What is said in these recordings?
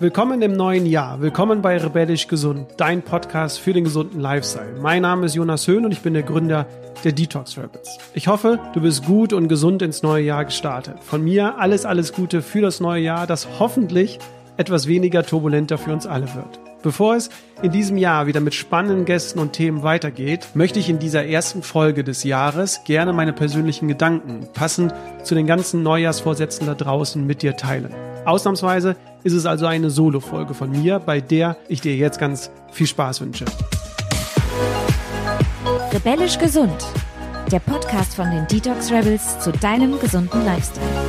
Willkommen im neuen Jahr. Willkommen bei Rebellisch Gesund, dein Podcast für den gesunden Lifestyle. Mein Name ist Jonas Höhn und ich bin der Gründer der Detox Rabbits. Ich hoffe, du bist gut und gesund ins neue Jahr gestartet. Von mir alles, alles Gute für das neue Jahr, das hoffentlich etwas weniger turbulenter für uns alle wird. Bevor es in diesem Jahr wieder mit spannenden Gästen und Themen weitergeht, möchte ich in dieser ersten Folge des Jahres gerne meine persönlichen Gedanken passend zu den ganzen Neujahrsvorsätzen da draußen mit dir teilen. Ausnahmsweise ist es also eine Solo-Folge von mir, bei der ich dir jetzt ganz viel Spaß wünsche. Rebellisch gesund. Der Podcast von den Detox Rebels zu deinem gesunden Lifestyle.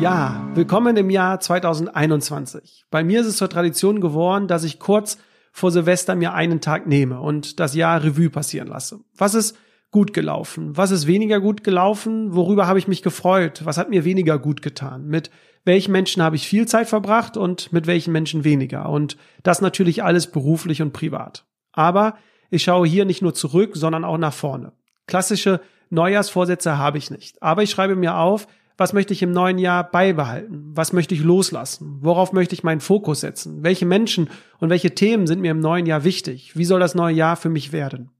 Ja, willkommen im Jahr 2021. Bei mir ist es zur Tradition geworden, dass ich kurz vor Silvester mir einen Tag nehme und das Jahr Revue passieren lasse. Was ist gut gelaufen? Was ist weniger gut gelaufen? Worüber habe ich mich gefreut? Was hat mir weniger gut getan? Mit welchen Menschen habe ich viel Zeit verbracht und mit welchen Menschen weniger? Und das natürlich alles beruflich und privat. Aber ich schaue hier nicht nur zurück, sondern auch nach vorne. Klassische Neujahrsvorsätze habe ich nicht. Aber ich schreibe mir auf, was möchte ich im neuen Jahr beibehalten? Was möchte ich loslassen? Worauf möchte ich meinen Fokus setzen? Welche Menschen und welche Themen sind mir im neuen Jahr wichtig? Wie soll das neue Jahr für mich werden?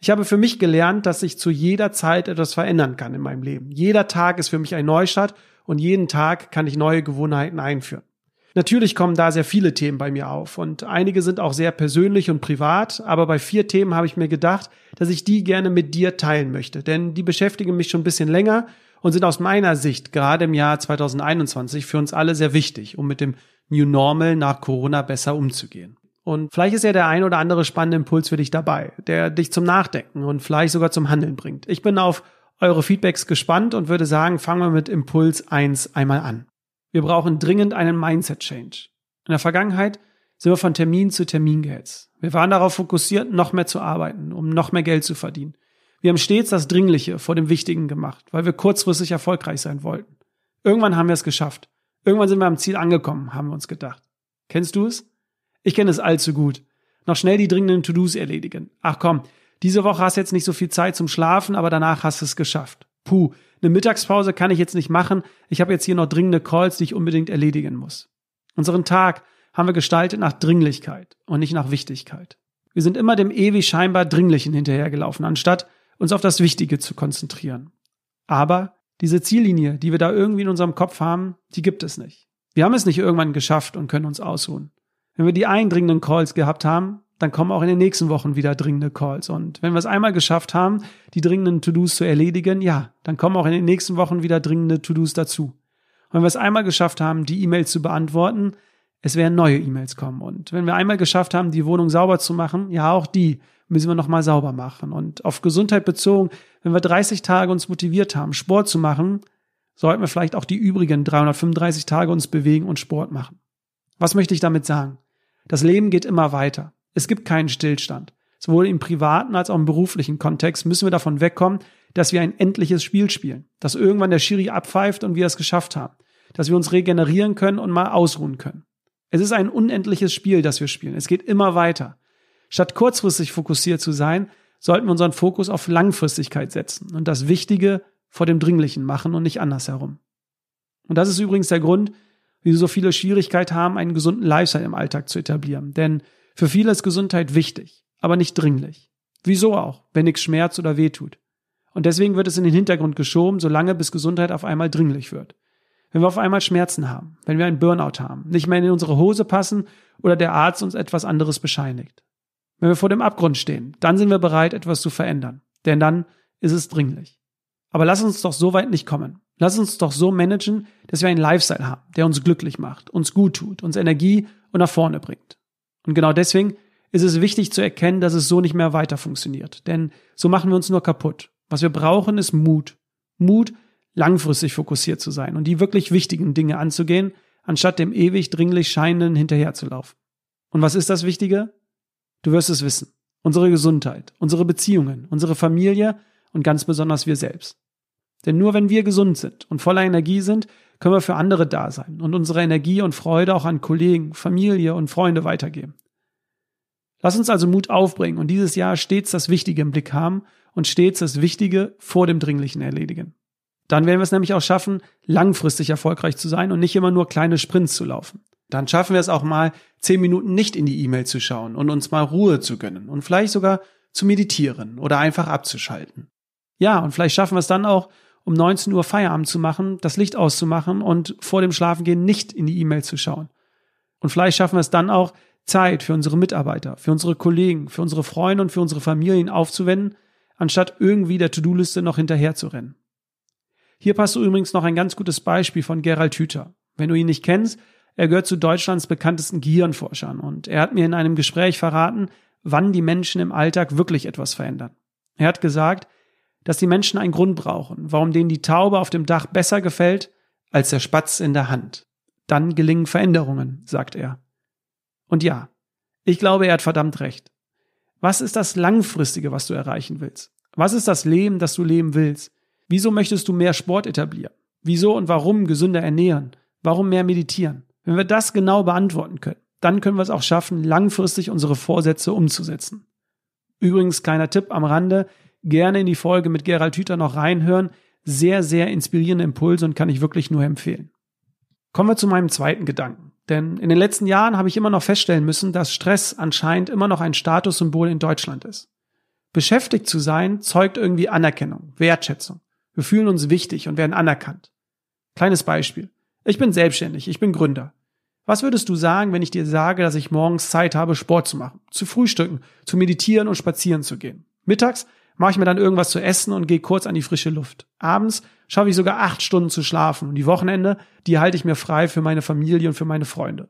Ich habe für mich gelernt, dass ich zu jeder Zeit etwas verändern kann in meinem Leben. Jeder Tag ist für mich ein Neustart und jeden Tag kann ich neue Gewohnheiten einführen. Natürlich kommen da sehr viele Themen bei mir auf und einige sind auch sehr persönlich und privat, aber bei vier Themen habe ich mir gedacht, dass ich die gerne mit dir teilen möchte, denn die beschäftigen mich schon ein bisschen länger und sind aus meiner Sicht gerade im Jahr 2021 für uns alle sehr wichtig, um mit dem New Normal nach Corona besser umzugehen. Und vielleicht ist ja der ein oder andere spannende Impuls für dich dabei, der dich zum Nachdenken und vielleicht sogar zum Handeln bringt. Ich bin auf eure Feedbacks gespannt und würde sagen, fangen wir mit Impuls 1 einmal an. Wir brauchen dringend einen Mindset-Change. In der Vergangenheit sind wir von Termin zu Termin gehetzt. Wir waren darauf fokussiert, noch mehr zu arbeiten, um noch mehr Geld zu verdienen. Wir haben stets das Dringliche vor dem Wichtigen gemacht, weil wir kurzfristig erfolgreich sein wollten. Irgendwann haben wir es geschafft. Irgendwann sind wir am Ziel angekommen, haben wir uns gedacht. Kennst du es? Ich kenne es allzu gut. Noch schnell die dringenden To-Dos erledigen. Ach komm, diese Woche hast du jetzt nicht so viel Zeit zum Schlafen, aber danach hast du es geschafft. Puh, eine Mittagspause kann ich jetzt nicht machen. Ich habe jetzt hier noch dringende Calls, die ich unbedingt erledigen muss. Unseren Tag haben wir gestaltet nach Dringlichkeit und nicht nach Wichtigkeit. Wir sind immer dem ewig scheinbar Dringlichen hinterhergelaufen, anstatt uns auf das Wichtige zu konzentrieren. Aber diese Ziellinie, die wir da irgendwie in unserem Kopf haben, die gibt es nicht. Wir haben es nicht irgendwann geschafft und können uns ausruhen. Wenn wir die eindringenden Calls gehabt haben, dann kommen auch in den nächsten Wochen wieder dringende Calls. Und wenn wir es einmal geschafft haben, die dringenden To-Dos zu erledigen, ja, dann kommen auch in den nächsten Wochen wieder dringende To-Dos dazu. Und wenn wir es einmal geschafft haben, die E-Mails zu beantworten, es werden neue E-Mails kommen. Und wenn wir einmal geschafft haben, die Wohnung sauber zu machen, ja, auch die müssen wir nochmal sauber machen. Und auf Gesundheit bezogen, wenn wir 30 Tage uns motiviert haben, Sport zu machen, sollten wir vielleicht auch die übrigen 335 Tage uns bewegen und Sport machen. Was möchte ich damit sagen? Das Leben geht immer weiter. Es gibt keinen Stillstand. Sowohl im privaten als auch im beruflichen Kontext müssen wir davon wegkommen, dass wir ein endliches Spiel spielen, dass irgendwann der Schiri abpfeift und wir es geschafft haben, dass wir uns regenerieren können und mal ausruhen können. Es ist ein unendliches Spiel, das wir spielen. Es geht immer weiter. Statt kurzfristig fokussiert zu sein, sollten wir unseren Fokus auf Langfristigkeit setzen und das Wichtige vor dem Dringlichen machen und nicht andersherum. Und das ist übrigens der Grund, wie so viele Schwierigkeit haben, einen gesunden Lifestyle im Alltag zu etablieren. Denn für viele ist Gesundheit wichtig, aber nicht dringlich. Wieso auch, wenn nichts schmerzt oder wehtut. Und deswegen wird es in den Hintergrund geschoben, solange bis Gesundheit auf einmal dringlich wird. Wenn wir auf einmal Schmerzen haben, wenn wir einen Burnout haben, nicht mehr in unsere Hose passen oder der Arzt uns etwas anderes bescheinigt. Wenn wir vor dem Abgrund stehen, dann sind wir bereit, etwas zu verändern. Denn dann ist es dringlich. Aber lass uns doch so weit nicht kommen. Lass uns doch so managen, dass wir einen Lifestyle haben, der uns glücklich macht, uns gut tut, uns Energie und nach vorne bringt. Und genau deswegen ist es wichtig zu erkennen, dass es so nicht mehr weiter funktioniert. Denn so machen wir uns nur kaputt. Was wir brauchen, ist Mut. Mut, langfristig fokussiert zu sein und die wirklich wichtigen Dinge anzugehen, anstatt dem ewig dringlich Scheinenden hinterherzulaufen. Und was ist das Wichtige? Du wirst es wissen. Unsere Gesundheit, unsere Beziehungen, unsere Familie und ganz besonders wir selbst. Denn nur wenn wir gesund sind und voller Energie sind, können wir für andere da sein und unsere Energie und Freude auch an Kollegen, Familie und Freunde weitergeben. Lass uns also Mut aufbringen und dieses Jahr stets das Wichtige im Blick haben und stets das Wichtige vor dem Dringlichen erledigen. Dann werden wir es nämlich auch schaffen, langfristig erfolgreich zu sein und nicht immer nur kleine Sprints zu laufen. Dann schaffen wir es auch mal, zehn Minuten nicht in die E-Mail zu schauen und uns mal Ruhe zu gönnen und vielleicht sogar zu meditieren oder einfach abzuschalten. Ja, und vielleicht schaffen wir es dann auch, um 19 Uhr Feierabend zu machen, das Licht auszumachen und vor dem Schlafengehen nicht in die E-Mail zu schauen. Und vielleicht schaffen wir es dann auch, Zeit für unsere Mitarbeiter, für unsere Kollegen, für unsere Freunde und für unsere Familien aufzuwenden, anstatt irgendwie der To-Do-Liste noch hinterher zu rennen. Hier passt übrigens noch ein ganz gutes Beispiel von Gerald Hüther. Wenn du ihn nicht kennst, er gehört zu Deutschlands bekanntesten Gehirnforschern und er hat mir in einem Gespräch verraten, wann die Menschen im Alltag wirklich etwas verändern. Er hat gesagt, dass die Menschen einen Grund brauchen, warum denen die Taube auf dem Dach besser gefällt als der Spatz in der Hand. Dann gelingen Veränderungen, sagt er. Und ja, ich glaube, er hat verdammt recht. Was ist das Langfristige, was du erreichen willst? Was ist das Leben, das du leben willst? Wieso möchtest du mehr Sport etablieren? Wieso und warum gesünder ernähren? Warum mehr meditieren? Wenn wir das genau beantworten können, dann können wir es auch schaffen, langfristig unsere Vorsätze umzusetzen. Übrigens, kleiner Tipp am Rande, gerne in die Folge mit Gerald Hüther noch reinhören. Sehr, sehr inspirierende Impulse und kann ich wirklich nur empfehlen. Kommen wir zu meinem zweiten Gedanken. Denn in den letzten Jahren habe ich immer noch feststellen müssen, dass Stress anscheinend immer noch ein Statussymbol in Deutschland ist. Beschäftigt zu sein zeugt irgendwie Anerkennung, Wertschätzung. Wir fühlen uns wichtig und werden anerkannt. Kleines Beispiel. Ich bin selbstständig, ich bin Gründer. Was würdest du sagen, wenn ich dir sage, dass ich morgens Zeit habe, Sport zu machen, zu frühstücken, zu meditieren und spazieren zu gehen? Mittags mache ich mir dann irgendwas zu essen und gehe kurz an die frische Luft. Abends schaffe ich sogar acht Stunden zu schlafen und die Wochenende, die halte ich mir frei für meine Familie und für meine Freunde.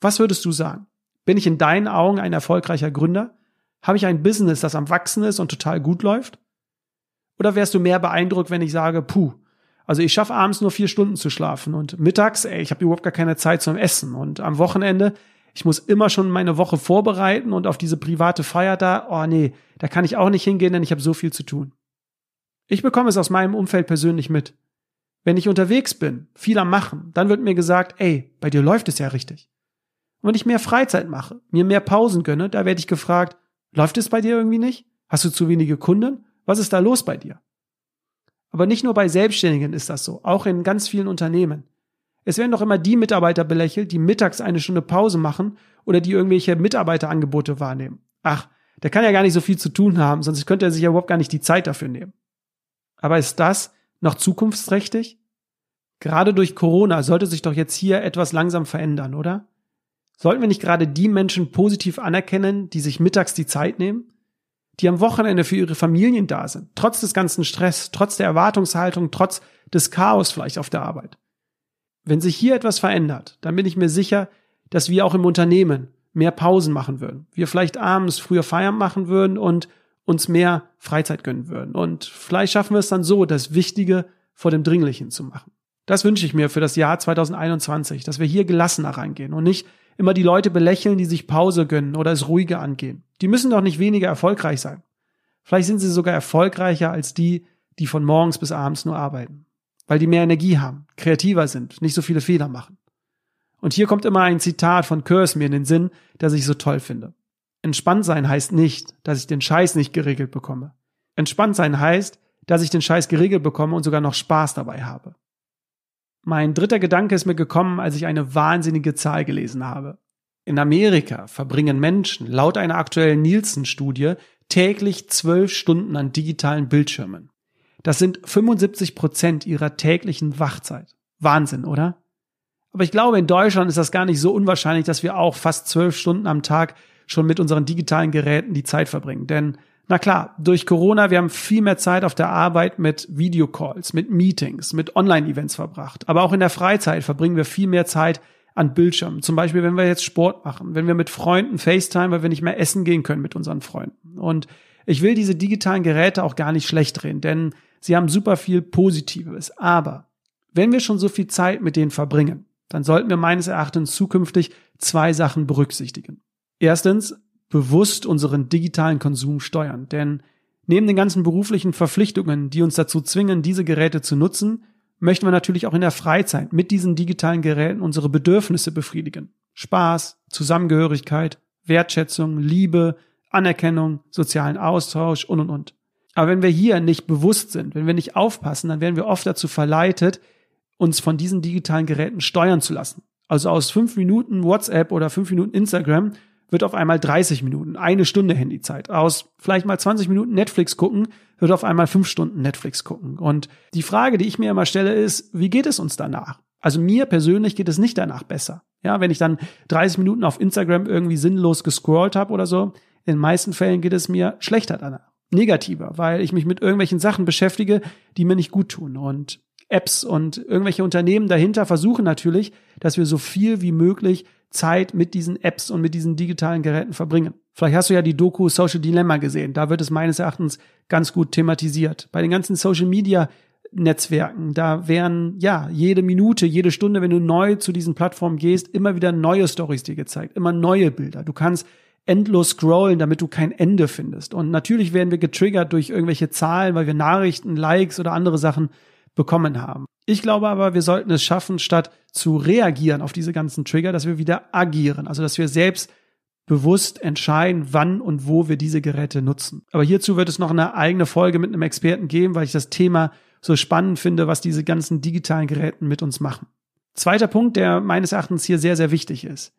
Was würdest du sagen? Bin ich in deinen Augen ein erfolgreicher Gründer? Habe ich ein Business, das am Wachsen ist und total gut läuft? Oder wärst du mehr beeindruckt, wenn ich sage, puh, also ich schaffe abends nur vier Stunden zu schlafen und mittags, ey, ich habe überhaupt gar keine Zeit zum Essen und am Wochenende, ich muss immer schon meine Woche vorbereiten und auf diese private Feier da, oh nee, da kann ich auch nicht hingehen, denn ich habe so viel zu tun. Ich bekomme es aus meinem Umfeld persönlich mit. Wenn ich unterwegs bin, viel am Machen, dann wird mir gesagt, ey, bei dir läuft es ja richtig. Und wenn ich mehr Freizeit mache, mir mehr Pausen gönne, da werde ich gefragt, läuft es bei dir irgendwie nicht? Hast du zu wenige Kunden? Was ist da los bei dir? Aber nicht nur bei Selbstständigen ist das so, auch in ganz vielen Unternehmen. Es werden doch immer die Mitarbeiter belächelt, die mittags eine Stunde Pause machen oder die irgendwelche Mitarbeiterangebote wahrnehmen. Ach, der kann ja gar nicht so viel zu tun haben, sonst könnte er sich ja überhaupt gar nicht die Zeit dafür nehmen. Aber ist das noch zukunftsträchtig? Gerade durch Corona sollte sich doch jetzt hier etwas langsam verändern, oder? Sollten wir nicht gerade die Menschen positiv anerkennen, die sich mittags die Zeit nehmen? Die am Wochenende für ihre Familien da sind, trotz des ganzen Stress, trotz der Erwartungshaltung, trotz des Chaos vielleicht auf der Arbeit. Wenn sich hier etwas verändert, dann bin ich mir sicher, dass wir auch im Unternehmen mehr Pausen machen würden. Wir vielleicht abends früher Feiern machen würden und uns mehr Freizeit gönnen würden. Und vielleicht schaffen wir es dann so, das Wichtige vor dem Dringlichen zu machen. Das wünsche ich mir für das Jahr 2021, dass wir hier gelassener reingehen und nicht immer die Leute belächeln, die sich Pause gönnen oder es ruhiger angehen. Die müssen doch nicht weniger erfolgreich sein. Vielleicht sind sie sogar erfolgreicher als die, die von morgens bis abends nur arbeiten. Weil die mehr Energie haben, kreativer sind, nicht so viele Fehler machen. Und hier kommt immer ein Zitat von Kurs mir in den Sinn, das ich so toll finde. Entspannt sein heißt nicht, dass ich den Scheiß nicht geregelt bekomme. Entspannt sein heißt, dass ich den Scheiß geregelt bekomme und sogar noch Spaß dabei habe. Mein dritter Gedanke ist mir gekommen, als ich eine wahnsinnige Zahl gelesen habe. In Amerika verbringen Menschen laut einer aktuellen Nielsen-Studie täglich zwölf Stunden an digitalen Bildschirmen. Das sind 75 Prozent ihrer täglichen Wachzeit. Wahnsinn, oder? Aber ich glaube, in Deutschland ist das gar nicht so unwahrscheinlich, dass wir auch fast zwölf Stunden am Tag schon mit unseren digitalen Geräten die Zeit verbringen. Denn na klar, durch Corona, wir haben viel mehr Zeit auf der Arbeit mit Videocalls, mit Meetings, mit Online-Events verbracht. Aber auch in der Freizeit verbringen wir viel mehr Zeit an Bildschirmen. Zum Beispiel, wenn wir jetzt Sport machen, wenn wir mit Freunden FaceTime, weil wir nicht mehr essen gehen können mit unseren Freunden. Und ich will diese digitalen Geräte auch gar nicht schlecht drehen, denn sie haben super viel Positives. Aber wenn wir schon so viel Zeit mit denen verbringen, dann sollten wir meines Erachtens zukünftig zwei Sachen berücksichtigen. Erstens, bewusst unseren digitalen Konsum steuern. Denn neben den ganzen beruflichen Verpflichtungen, die uns dazu zwingen, diese Geräte zu nutzen, möchten wir natürlich auch in der Freizeit mit diesen digitalen Geräten unsere Bedürfnisse befriedigen. Spaß, Zusammengehörigkeit, Wertschätzung, Liebe, Anerkennung, sozialen Austausch und und und. Aber wenn wir hier nicht bewusst sind, wenn wir nicht aufpassen, dann werden wir oft dazu verleitet, uns von diesen digitalen Geräten steuern zu lassen. Also aus fünf Minuten WhatsApp oder fünf Minuten Instagram wird auf einmal 30 Minuten, eine Stunde Handyzeit. Aus vielleicht mal 20 Minuten Netflix gucken, wird auf einmal fünf Stunden Netflix gucken. Und die Frage, die ich mir immer stelle, ist, wie geht es uns danach? Also mir persönlich geht es nicht danach besser. Ja, wenn ich dann 30 Minuten auf Instagram irgendwie sinnlos gescrollt habe oder so, in den meisten Fällen geht es mir schlechter danach. Negativer, weil ich mich mit irgendwelchen Sachen beschäftige, die mir nicht gut tun. Und Apps und irgendwelche Unternehmen dahinter versuchen natürlich, dass wir so viel wie möglich Zeit mit diesen Apps und mit diesen digitalen Geräten verbringen. Vielleicht hast du ja die Doku Social Dilemma gesehen. Da wird es meines Erachtens ganz gut thematisiert. Bei den ganzen Social Media Netzwerken, da wären ja jede Minute, jede Stunde, wenn du neu zu diesen Plattformen gehst, immer wieder neue Stories dir gezeigt, immer neue Bilder. Du kannst endlos scrollen, damit du kein Ende findest. Und natürlich werden wir getriggert durch irgendwelche Zahlen, weil wir Nachrichten, Likes oder andere Sachen bekommen haben. Ich glaube aber, wir sollten es schaffen, statt zu reagieren auf diese ganzen Trigger, dass wir wieder agieren. Also, dass wir selbst bewusst entscheiden, wann und wo wir diese Geräte nutzen. Aber hierzu wird es noch eine eigene Folge mit einem Experten geben, weil ich das Thema so spannend finde, was diese ganzen digitalen Geräten mit uns machen. Zweiter Punkt, der meines Erachtens hier sehr, sehr wichtig ist.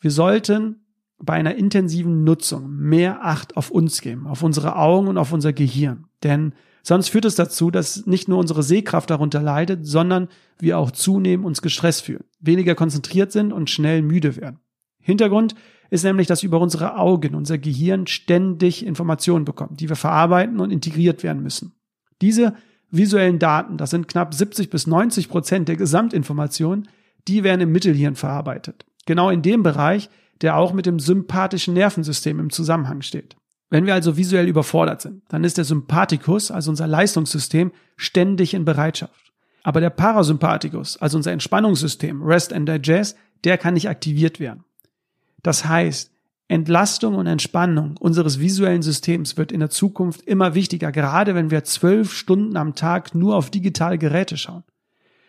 Wir sollten bei einer intensiven Nutzung mehr Acht auf uns geben, auf unsere Augen und auf unser Gehirn. Denn sonst führt es dazu, dass nicht nur unsere Sehkraft darunter leidet, sondern wir auch zunehmend uns gestresst fühlen, weniger konzentriert sind und schnell müde werden. Hintergrund ist nämlich, dass über unsere Augen unser Gehirn ständig Informationen bekommt, die wir verarbeiten und integriert werden müssen. Diese visuellen Daten, das sind knapp 70 bis 90 Prozent der Gesamtinformationen, die werden im Mittelhirn verarbeitet. Genau in dem Bereich, der auch mit dem sympathischen Nervensystem im Zusammenhang steht. Wenn wir also visuell überfordert sind, dann ist der Sympathikus, also unser Leistungssystem, ständig in Bereitschaft. Aber der Parasympathikus, also unser Entspannungssystem, Rest and Digest, der kann nicht aktiviert werden. Das heißt, Entlastung und Entspannung unseres visuellen Systems wird in der Zukunft immer wichtiger, gerade wenn wir zwölf Stunden am Tag nur auf digitale Geräte schauen.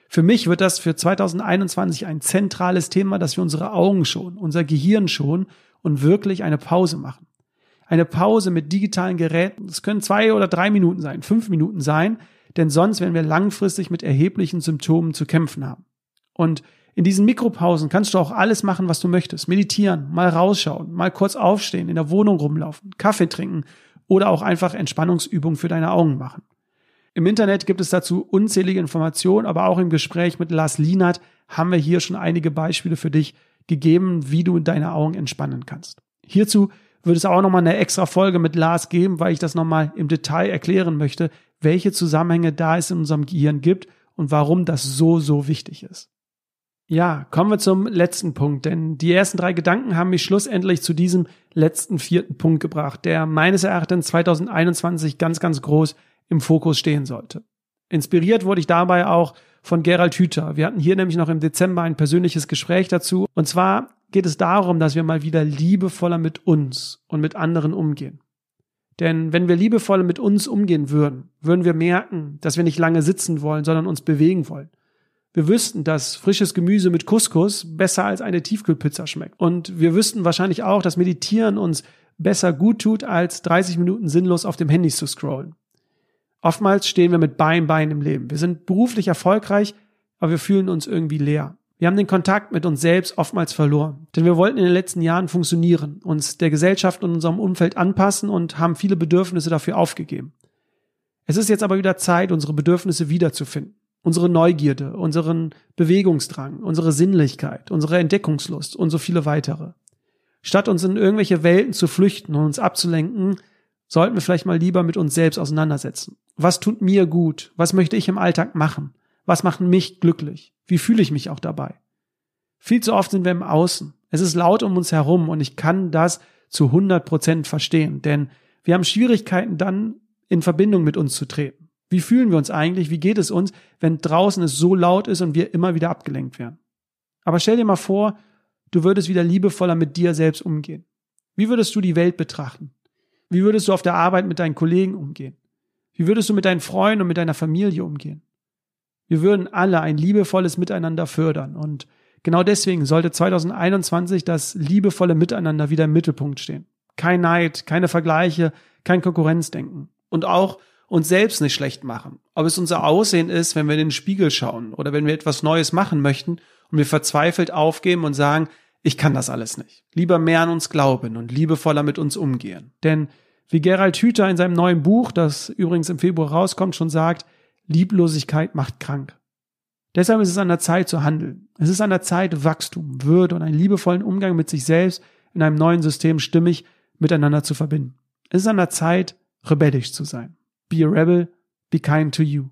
Für mich wird das für 2021 ein zentrales Thema, dass wir unsere Augen schonen, unser Gehirn schonen und wirklich eine Pause machen. Eine Pause mit digitalen Geräten. Das können zwei oder drei Minuten sein, fünf Minuten sein, denn sonst werden wir langfristig mit erheblichen Symptomen zu kämpfen haben. Und in diesen Mikropausen kannst du auch alles machen, was du möchtest. Meditieren, mal rausschauen, mal kurz aufstehen, in der Wohnung rumlaufen, Kaffee trinken oder auch einfach Entspannungsübungen für deine Augen machen. Im Internet gibt es dazu unzählige Informationen, aber auch im Gespräch mit Lars Lienert haben wir hier schon einige Beispiele für dich gegeben, wie du deine Augen entspannen kannst. Hierzu wird es auch nochmal eine extra Folge mit Lars geben, weil ich das nochmal im Detail erklären möchte, welche Zusammenhänge da es in unserem Gehirn gibt und warum das so, so wichtig ist. Ja, kommen wir zum letzten Punkt, denn die ersten drei Gedanken haben mich schlussendlich zu diesem letzten vierten Punkt gebracht, der meines Erachtens 2021 ganz, ganz groß im Fokus stehen sollte. Inspiriert wurde ich dabei auch von Gerald Hüther. Wir hatten hier nämlich noch im Dezember ein persönliches Gespräch dazu. Und zwar geht es darum, dass wir mal wieder liebevoller mit uns und mit anderen umgehen. Denn wenn wir liebevoller mit uns umgehen würden, würden wir merken, dass wir nicht lange sitzen wollen, sondern uns bewegen wollen. Wir wüssten, dass frisches Gemüse mit Couscous besser als eine Tiefkühlpizza schmeckt. Und wir wüssten wahrscheinlich auch, dass Meditieren uns besser gut tut, als 30 Minuten sinnlos auf dem Handy zu scrollen. Oftmals stehen wir mit Bein Bein im Leben. Wir sind beruflich erfolgreich, aber wir fühlen uns irgendwie leer. Wir haben den Kontakt mit uns selbst oftmals verloren. Denn wir wollten in den letzten Jahren funktionieren, uns der Gesellschaft und unserem Umfeld anpassen und haben viele Bedürfnisse dafür aufgegeben. Es ist jetzt aber wieder Zeit, unsere Bedürfnisse wiederzufinden. Unsere Neugierde, unseren Bewegungsdrang, unsere Sinnlichkeit, unsere Entdeckungslust und so viele weitere. Statt uns in irgendwelche Welten zu flüchten und uns abzulenken, sollten wir vielleicht mal lieber mit uns selbst auseinandersetzen. Was tut mir gut? Was möchte ich im Alltag machen? Was macht mich glücklich? Wie fühle ich mich auch dabei? Viel zu oft sind wir im Außen. Es ist laut um uns herum und ich kann das zu 100 Prozent verstehen, denn wir haben Schwierigkeiten dann in Verbindung mit uns zu treten. Wie fühlen wir uns eigentlich? Wie geht es uns, wenn draußen es so laut ist und wir immer wieder abgelenkt werden? Aber stell dir mal vor, du würdest wieder liebevoller mit dir selbst umgehen. Wie würdest du die Welt betrachten? Wie würdest du auf der Arbeit mit deinen Kollegen umgehen? Wie würdest du mit deinen Freunden und mit deiner Familie umgehen? Wir würden alle ein liebevolles Miteinander fördern und genau deswegen sollte 2021 das liebevolle Miteinander wieder im Mittelpunkt stehen. Kein Neid, keine Vergleiche, kein Konkurrenzdenken. und auch uns selbst nicht schlecht machen. Ob es unser Aussehen ist, wenn wir in den Spiegel schauen oder wenn wir etwas Neues machen möchten und wir verzweifelt aufgeben und sagen, ich kann das alles nicht. Lieber mehr an uns glauben und liebevoller mit uns umgehen. Denn wie Gerald Hüther in seinem neuen Buch, das übrigens im Februar rauskommt, schon sagt, Lieblosigkeit macht krank. Deshalb ist es an der Zeit zu handeln. Es ist an der Zeit, Wachstum, Würde und einen liebevollen Umgang mit sich selbst in einem neuen System stimmig miteinander zu verbinden. Es ist an der Zeit, rebellisch zu sein. Be a rebel, be kind to you.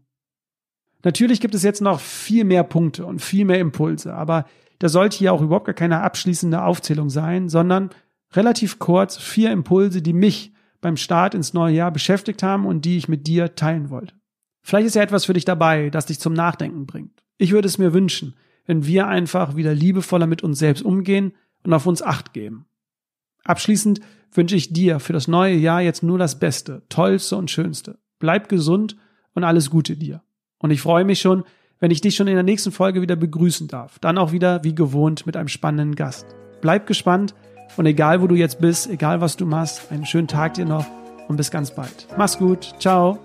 Natürlich gibt es jetzt noch viel mehr Punkte und viel mehr Impulse, aber das sollte hier auch überhaupt gar keine abschließende Aufzählung sein, sondern relativ kurz vier Impulse, die mich beim Start ins neue Jahr beschäftigt haben und die ich mit dir teilen wollte. Vielleicht ist ja etwas für dich dabei, das dich zum Nachdenken bringt. Ich würde es mir wünschen, wenn wir einfach wieder liebevoller mit uns selbst umgehen und auf uns acht geben. Abschließend wünsche ich dir für das neue Jahr jetzt nur das Beste, Tollste und Schönste. Bleib gesund und alles Gute dir. Und ich freue mich schon, wenn ich dich schon in der nächsten Folge wieder begrüßen darf. Dann auch wieder wie gewohnt mit einem spannenden Gast. Bleib gespannt und egal wo du jetzt bist, egal was du machst, einen schönen Tag dir noch und bis ganz bald. Mach's gut. Ciao.